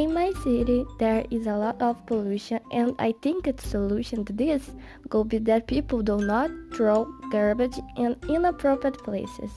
In my city, there is a lot of pollution, and I think the solution to this. Could be that people. Do not throw garbage in inappropriate places.